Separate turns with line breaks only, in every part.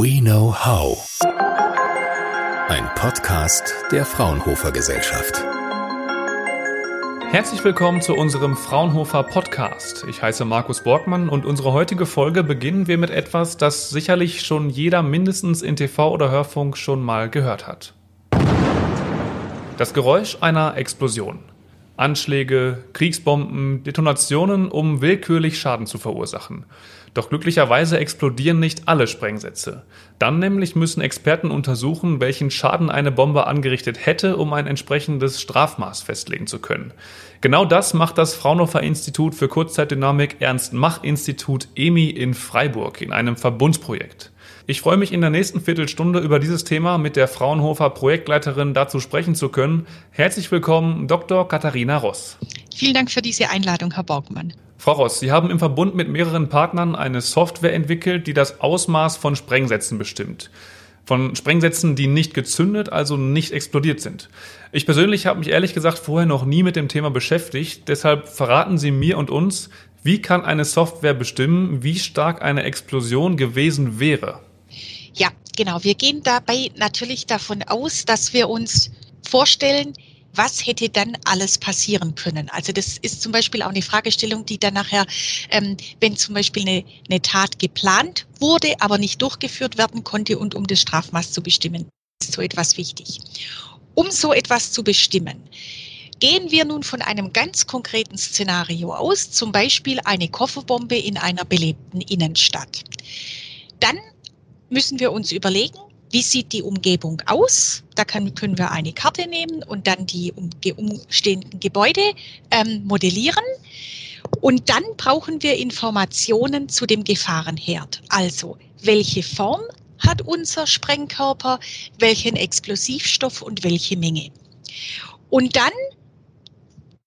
We Know How. Ein Podcast der Fraunhofer Gesellschaft.
Herzlich willkommen zu unserem Fraunhofer Podcast. Ich heiße Markus Borgmann und unsere heutige Folge beginnen wir mit etwas, das sicherlich schon jeder mindestens in TV oder Hörfunk schon mal gehört hat. Das Geräusch einer Explosion. Anschläge, Kriegsbomben, Detonationen, um willkürlich Schaden zu verursachen. Doch glücklicherweise explodieren nicht alle Sprengsätze. Dann nämlich müssen Experten untersuchen, welchen Schaden eine Bombe angerichtet hätte, um ein entsprechendes Strafmaß festlegen zu können. Genau das macht das Fraunhofer Institut für Kurzzeitdynamik Ernst Mach Institut EMI in Freiburg in einem Verbundsprojekt. Ich freue mich in der nächsten Viertelstunde über dieses Thema mit der Fraunhofer Projektleiterin dazu sprechen zu können. Herzlich willkommen, Dr. Katharina Ross.
Vielen Dank für diese Einladung, Herr Borgmann.
Frau Ross, Sie haben im Verbund mit mehreren Partnern eine Software entwickelt, die das Ausmaß von Sprengsätzen bestimmt. Von Sprengsätzen, die nicht gezündet, also nicht explodiert sind. Ich persönlich habe mich ehrlich gesagt vorher noch nie mit dem Thema beschäftigt. Deshalb verraten Sie mir und uns, wie kann eine Software bestimmen, wie stark eine Explosion gewesen wäre?
Genau. Wir gehen dabei natürlich davon aus, dass wir uns vorstellen, was hätte dann alles passieren können? Also das ist zum Beispiel auch eine Fragestellung, die dann nachher, ähm, wenn zum Beispiel eine, eine Tat geplant wurde, aber nicht durchgeführt werden konnte und um das Strafmaß zu bestimmen, ist so etwas wichtig. Um so etwas zu bestimmen, gehen wir nun von einem ganz konkreten Szenario aus, zum Beispiel eine Kofferbombe in einer belebten Innenstadt. Dann müssen wir uns überlegen, wie sieht die Umgebung aus? Da kann, können wir eine Karte nehmen und dann die umstehenden Gebäude ähm, modellieren. Und dann brauchen wir Informationen zu dem Gefahrenherd. Also, welche Form hat unser Sprengkörper, welchen Explosivstoff und welche Menge. Und dann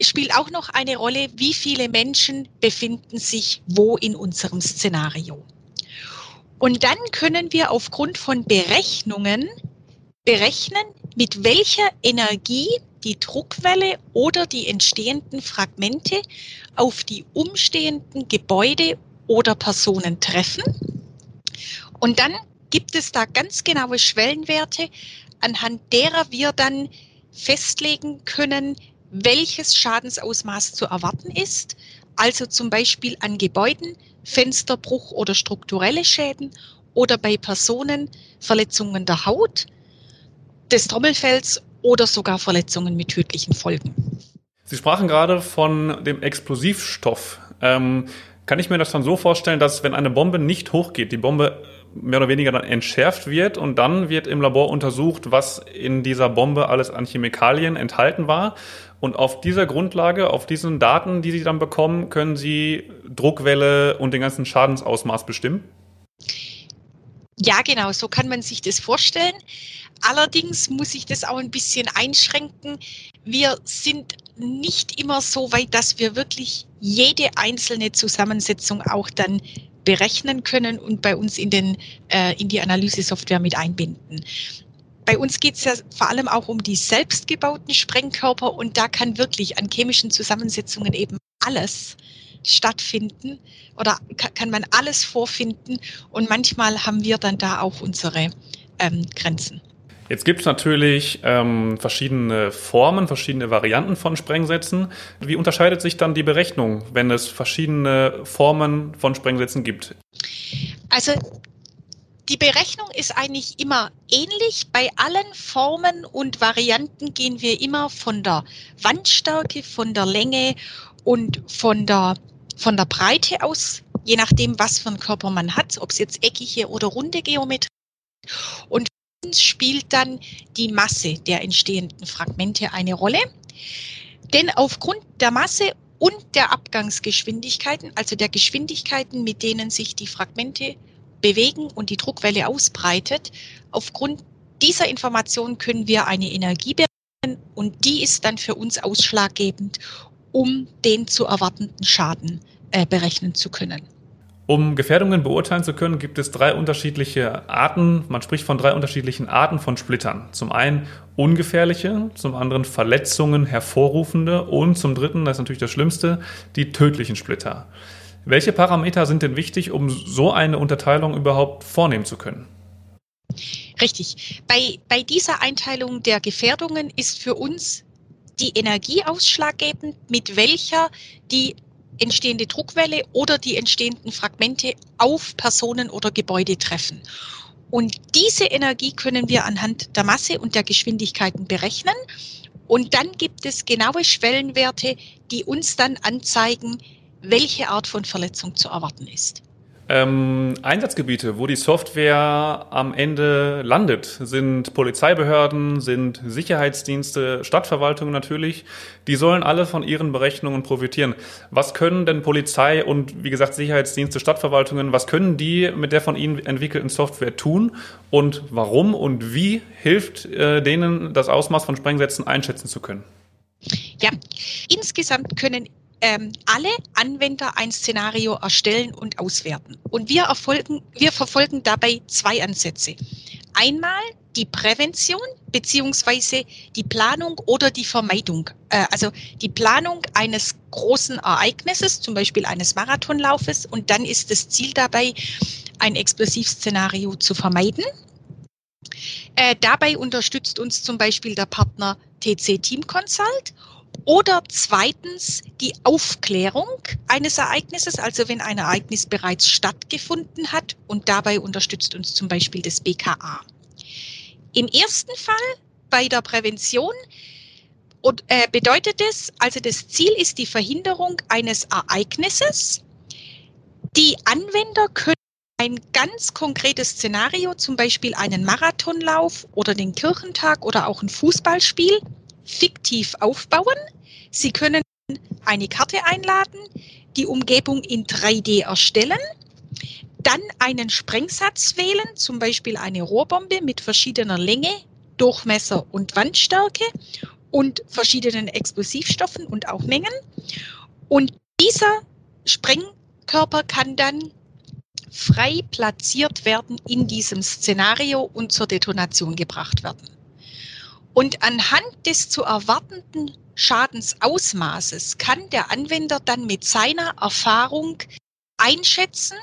spielt auch noch eine Rolle, wie viele Menschen befinden sich wo in unserem Szenario. Und dann können wir aufgrund von Berechnungen berechnen, mit welcher Energie die Druckwelle oder die entstehenden Fragmente auf die umstehenden Gebäude oder Personen treffen. Und dann gibt es da ganz genaue Schwellenwerte, anhand derer wir dann festlegen können, welches Schadensausmaß zu erwarten ist. Also zum Beispiel an Gebäuden, Fensterbruch oder strukturelle Schäden oder bei Personen Verletzungen der Haut, des Trommelfells oder sogar Verletzungen mit tödlichen Folgen.
Sie sprachen gerade von dem Explosivstoff. Ähm, kann ich mir das dann so vorstellen, dass wenn eine Bombe nicht hochgeht, die Bombe mehr oder weniger dann entschärft wird und dann wird im Labor untersucht, was in dieser Bombe alles an Chemikalien enthalten war und auf dieser Grundlage, auf diesen Daten, die Sie dann bekommen, können Sie Druckwelle und den ganzen Schadensausmaß bestimmen?
Ja, genau, so kann man sich das vorstellen. Allerdings muss ich das auch ein bisschen einschränken. Wir sind nicht immer so weit, dass wir wirklich jede einzelne Zusammensetzung auch dann berechnen können und bei uns in, den, äh, in die Analysesoftware mit einbinden bei uns geht es ja vor allem auch um die selbstgebauten Sprengkörper und da kann wirklich an chemischen Zusammensetzungen eben alles stattfinden oder kann man alles vorfinden und manchmal haben wir dann da auch unsere ähm, Grenzen.
Jetzt gibt es natürlich ähm, verschiedene Formen, verschiedene Varianten von Sprengsätzen. Wie unterscheidet sich dann die Berechnung, wenn es verschiedene Formen von Sprengsätzen gibt?
Also die Berechnung ist eigentlich immer ähnlich. Bei allen Formen und Varianten gehen wir immer von der Wandstärke, von der Länge und von der, von der Breite aus, je nachdem, was für einen Körper man hat, ob es jetzt eckige oder runde Geometrie ist. Und spielt dann die Masse der entstehenden Fragmente eine Rolle. Denn aufgrund der Masse und der Abgangsgeschwindigkeiten, also der Geschwindigkeiten, mit denen sich die Fragmente bewegen und die Druckwelle ausbreitet. Aufgrund dieser Information können wir eine Energie berechnen und die ist dann für uns ausschlaggebend, um den zu erwartenden Schaden äh, berechnen zu können.
Um Gefährdungen beurteilen zu können, gibt es drei unterschiedliche Arten. Man spricht von drei unterschiedlichen Arten von Splittern. Zum einen ungefährliche, zum anderen Verletzungen hervorrufende und zum dritten, das ist natürlich das Schlimmste, die tödlichen Splitter. Welche Parameter sind denn wichtig, um so eine Unterteilung überhaupt vornehmen zu können?
Richtig. Bei, bei dieser Einteilung der Gefährdungen ist für uns die Energie ausschlaggebend, mit welcher die entstehende Druckwelle oder die entstehenden Fragmente auf Personen oder Gebäude treffen. Und diese Energie können wir anhand der Masse und der Geschwindigkeiten berechnen. Und dann gibt es genaue Schwellenwerte, die uns dann anzeigen, welche Art von Verletzung zu erwarten ist.
Ähm, Einsatzgebiete, wo die Software am Ende landet, sind Polizeibehörden, sind Sicherheitsdienste, Stadtverwaltungen natürlich. Die sollen alle von ihren Berechnungen profitieren. Was können denn Polizei und wie gesagt Sicherheitsdienste, Stadtverwaltungen, was können die mit der von ihnen entwickelten Software tun und warum und wie hilft äh, denen das Ausmaß von Sprengsätzen einschätzen zu können?
Ja, insgesamt können ähm, alle Anwender ein Szenario erstellen und auswerten. Und wir, erfolgen, wir verfolgen dabei zwei Ansätze. Einmal die Prävention beziehungsweise die Planung oder die Vermeidung. Äh, also die Planung eines großen Ereignisses, zum Beispiel eines Marathonlaufes. Und dann ist das Ziel dabei, ein Explosivszenario zu vermeiden. Äh, dabei unterstützt uns zum Beispiel der Partner TC Team Consult oder zweitens die Aufklärung eines Ereignisses, also wenn ein Ereignis bereits stattgefunden hat und dabei unterstützt uns zum Beispiel das BKA. Im ersten Fall bei der Prävention und, äh, bedeutet es, also das Ziel ist die Verhinderung eines Ereignisses. Die Anwender können ein ganz konkretes Szenario, zum Beispiel einen Marathonlauf oder den Kirchentag oder auch ein Fußballspiel, fiktiv aufbauen. Sie können eine Karte einladen, die Umgebung in 3D erstellen, dann einen Sprengsatz wählen, zum Beispiel eine Rohrbombe mit verschiedener Länge, Durchmesser und Wandstärke und verschiedenen Explosivstoffen und auch Mengen. Und dieser Sprengkörper kann dann frei platziert werden in diesem Szenario und zur Detonation gebracht werden. Und anhand des zu erwartenden Schadensausmaßes kann der Anwender dann mit seiner Erfahrung einschätzen,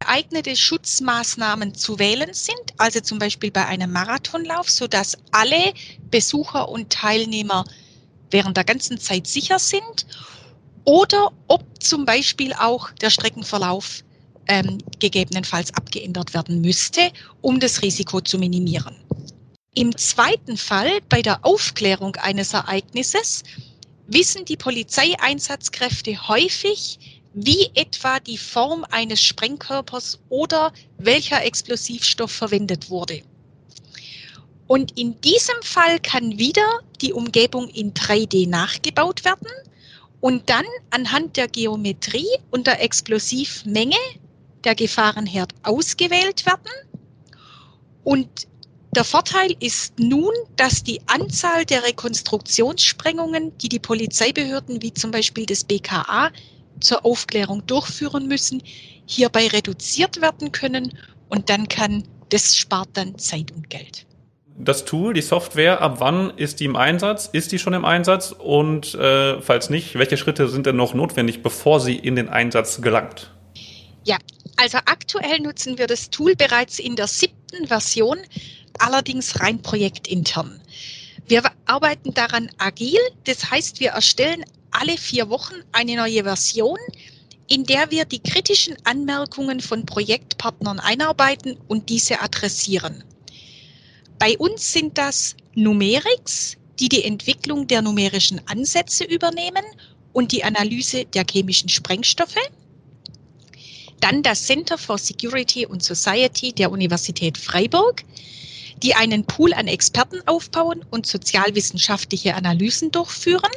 geeignete Schutzmaßnahmen zu wählen sind, also zum Beispiel bei einem Marathonlauf, sodass alle Besucher und Teilnehmer während der ganzen Zeit sicher sind, oder ob zum Beispiel auch der Streckenverlauf ähm, gegebenenfalls abgeändert werden müsste, um das Risiko zu minimieren. Im zweiten Fall, bei der Aufklärung eines Ereignisses, wissen die Polizeieinsatzkräfte häufig, wie etwa die Form eines Sprengkörpers oder welcher Explosivstoff verwendet wurde. Und in diesem Fall kann wieder die Umgebung in 3D nachgebaut werden und dann anhand der Geometrie und der Explosivmenge der Gefahrenherd ausgewählt werden. Und der Vorteil ist nun, dass die Anzahl der Rekonstruktionssprengungen, die die Polizeibehörden wie zum Beispiel das BKA zur Aufklärung durchführen müssen, hierbei reduziert werden können und dann kann, das spart dann Zeit und Geld.
Das Tool, die Software, ab wann ist die im Einsatz? Ist die schon im Einsatz? Und äh, falls nicht, welche Schritte sind denn noch notwendig, bevor sie in den Einsatz gelangt?
Ja, also aktuell nutzen wir das Tool bereits in der siebten Version allerdings rein projektintern. Wir arbeiten daran agil, das heißt, wir erstellen alle vier Wochen eine neue Version, in der wir die kritischen Anmerkungen von Projektpartnern einarbeiten und diese adressieren. Bei uns sind das Numerics, die die Entwicklung der numerischen Ansätze übernehmen und die Analyse der chemischen Sprengstoffe. Dann das Center for Security and Society der Universität Freiburg, die einen Pool an Experten aufbauen und sozialwissenschaftliche Analysen durchführen.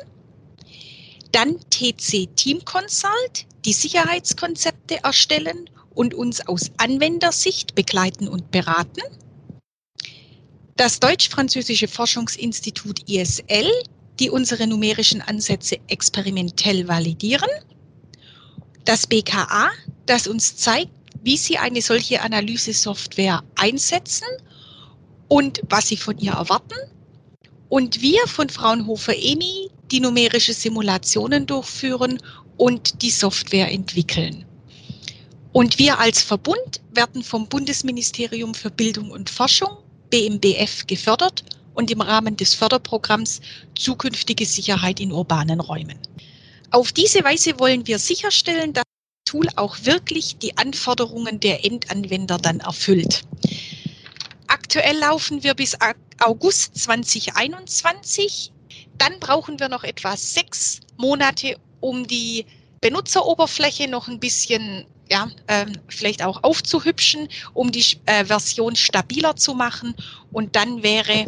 Dann TC Team Consult, die Sicherheitskonzepte erstellen und uns aus Anwendersicht begleiten und beraten. Das Deutsch-Französische Forschungsinstitut ISL, die unsere numerischen Ansätze experimentell validieren. Das BKA, das uns zeigt, wie Sie eine solche Analysesoftware einsetzen und was sie von ihr erwarten. Und wir von Fraunhofer EMI die numerische Simulationen durchführen und die Software entwickeln. Und wir als Verbund werden vom Bundesministerium für Bildung und Forschung, BMBF, gefördert und im Rahmen des Förderprogramms Zukünftige Sicherheit in urbanen Räumen. Auf diese Weise wollen wir sicherstellen, dass das Tool auch wirklich die Anforderungen der Endanwender dann erfüllt. Aktuell laufen wir bis August 2021. Dann brauchen wir noch etwa sechs Monate, um die Benutzeroberfläche noch ein bisschen ja, ähm, vielleicht auch aufzuhübschen, um die äh, Version stabiler zu machen. Und dann wäre,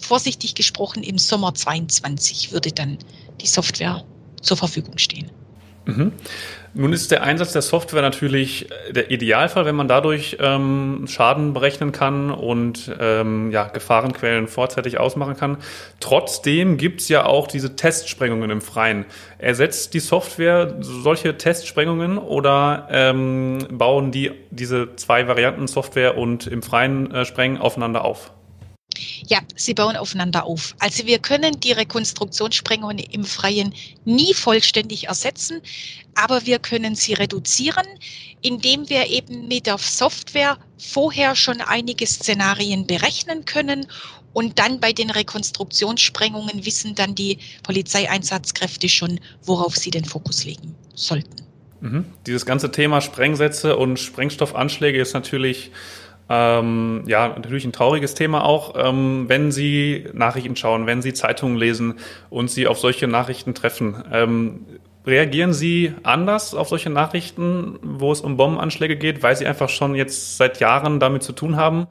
vorsichtig gesprochen, im Sommer 22 würde dann die Software zur Verfügung stehen.
Mhm. Nun ist der Einsatz der Software natürlich der Idealfall, wenn man dadurch ähm, Schaden berechnen kann und ähm, ja, Gefahrenquellen vorzeitig ausmachen kann. Trotzdem gibt es ja auch diese Testsprengungen im Freien. Ersetzt die Software solche Testsprengungen oder ähm, bauen die diese zwei Varianten Software und im Freien äh, Sprengen aufeinander auf?
Ja, sie bauen aufeinander auf. Also wir können die Rekonstruktionssprengungen im Freien nie vollständig ersetzen, aber wir können sie reduzieren, indem wir eben mit der Software vorher schon einige Szenarien berechnen können und dann bei den Rekonstruktionssprengungen wissen dann die Polizeieinsatzkräfte schon, worauf sie den Fokus legen sollten.
Mhm. Dieses ganze Thema Sprengsätze und Sprengstoffanschläge ist natürlich ähm, ja, natürlich ein trauriges Thema auch, ähm, wenn Sie Nachrichten schauen, wenn Sie Zeitungen lesen und Sie auf solche Nachrichten treffen. Ähm, reagieren Sie anders auf solche Nachrichten, wo es um Bombenanschläge geht, weil Sie einfach schon jetzt seit Jahren damit zu tun haben?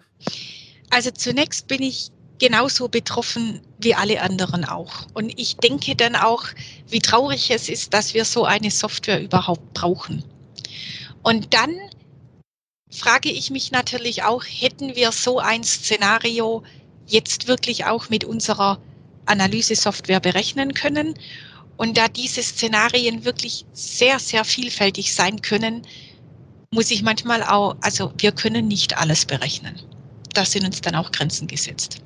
Also zunächst bin ich genauso betroffen wie alle anderen auch. Und ich denke dann auch, wie traurig es ist, dass wir so eine Software überhaupt brauchen. Und dann frage ich mich natürlich auch, hätten wir so ein Szenario jetzt wirklich auch mit unserer Analysesoftware berechnen können? Und da diese Szenarien wirklich sehr, sehr vielfältig sein können, muss ich manchmal auch, also wir können nicht alles berechnen. Da sind uns dann auch Grenzen gesetzt.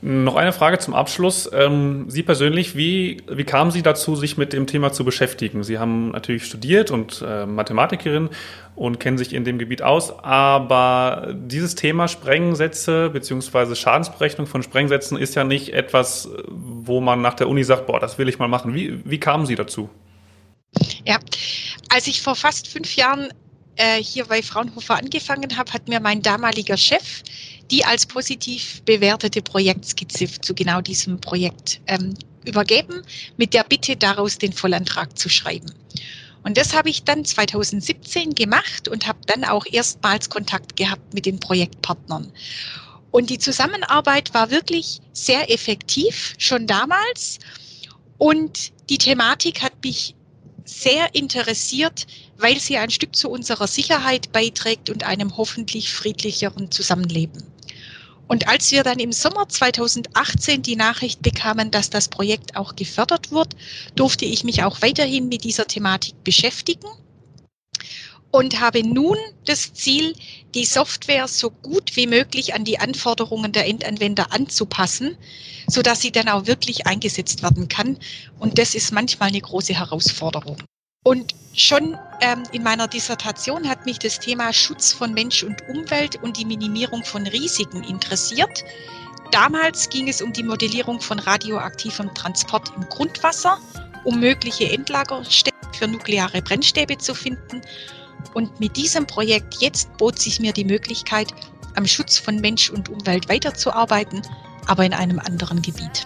Noch eine Frage zum Abschluss. Ähm, Sie persönlich, wie, wie kamen Sie dazu, sich mit dem Thema zu beschäftigen? Sie haben natürlich studiert und äh, Mathematikerin und kennen sich in dem Gebiet aus, aber dieses Thema Sprengsätze bzw. Schadensberechnung von Sprengsätzen ist ja nicht etwas, wo man nach der Uni sagt, boah, das will ich mal machen. Wie, wie kamen Sie dazu?
Ja, als ich vor fast fünf Jahren äh, hier bei Fraunhofer angefangen habe, hat mir mein damaliger Chef die als positiv bewertete Projektskizze zu genau diesem Projekt ähm, übergeben, mit der Bitte daraus den Vollantrag zu schreiben. Und das habe ich dann 2017 gemacht und habe dann auch erstmals Kontakt gehabt mit den Projektpartnern. Und die Zusammenarbeit war wirklich sehr effektiv, schon damals. Und die Thematik hat mich sehr interessiert, weil sie ein Stück zu unserer Sicherheit beiträgt und einem hoffentlich friedlicheren Zusammenleben. Und als wir dann im Sommer 2018 die Nachricht bekamen, dass das Projekt auch gefördert wird, durfte ich mich auch weiterhin mit dieser Thematik beschäftigen und habe nun das Ziel, die Software so gut wie möglich an die Anforderungen der Endanwender anzupassen, so dass sie dann auch wirklich eingesetzt werden kann. Und das ist manchmal eine große Herausforderung. Und schon ähm, in meiner Dissertation hat mich das Thema Schutz von Mensch und Umwelt und die Minimierung von Risiken interessiert. Damals ging es um die Modellierung von radioaktivem Transport im Grundwasser, um mögliche Endlagerstätten für nukleare Brennstäbe zu finden. Und mit diesem Projekt jetzt bot sich mir die Möglichkeit, am Schutz von Mensch und Umwelt weiterzuarbeiten, aber in einem anderen Gebiet.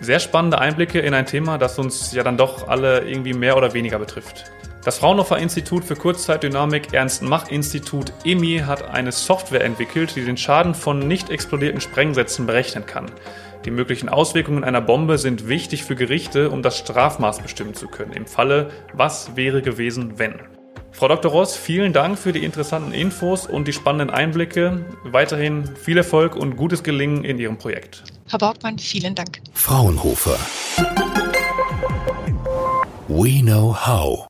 Sehr spannende Einblicke in ein Thema, das uns ja dann doch alle irgendwie mehr oder weniger betrifft. Das Fraunhofer Institut für Kurzzeitdynamik Ernst-Mach-Institut EMI hat eine Software entwickelt, die den Schaden von nicht explodierten Sprengsätzen berechnen kann. Die möglichen Auswirkungen einer Bombe sind wichtig für Gerichte, um das Strafmaß bestimmen zu können. Im Falle, was wäre gewesen, wenn? Frau Dr. Ross, vielen Dank für die interessanten Infos und die spannenden Einblicke. Weiterhin viel Erfolg und gutes Gelingen in Ihrem Projekt.
Herr Borgmann, vielen Dank.
Fraunhofer. We know how.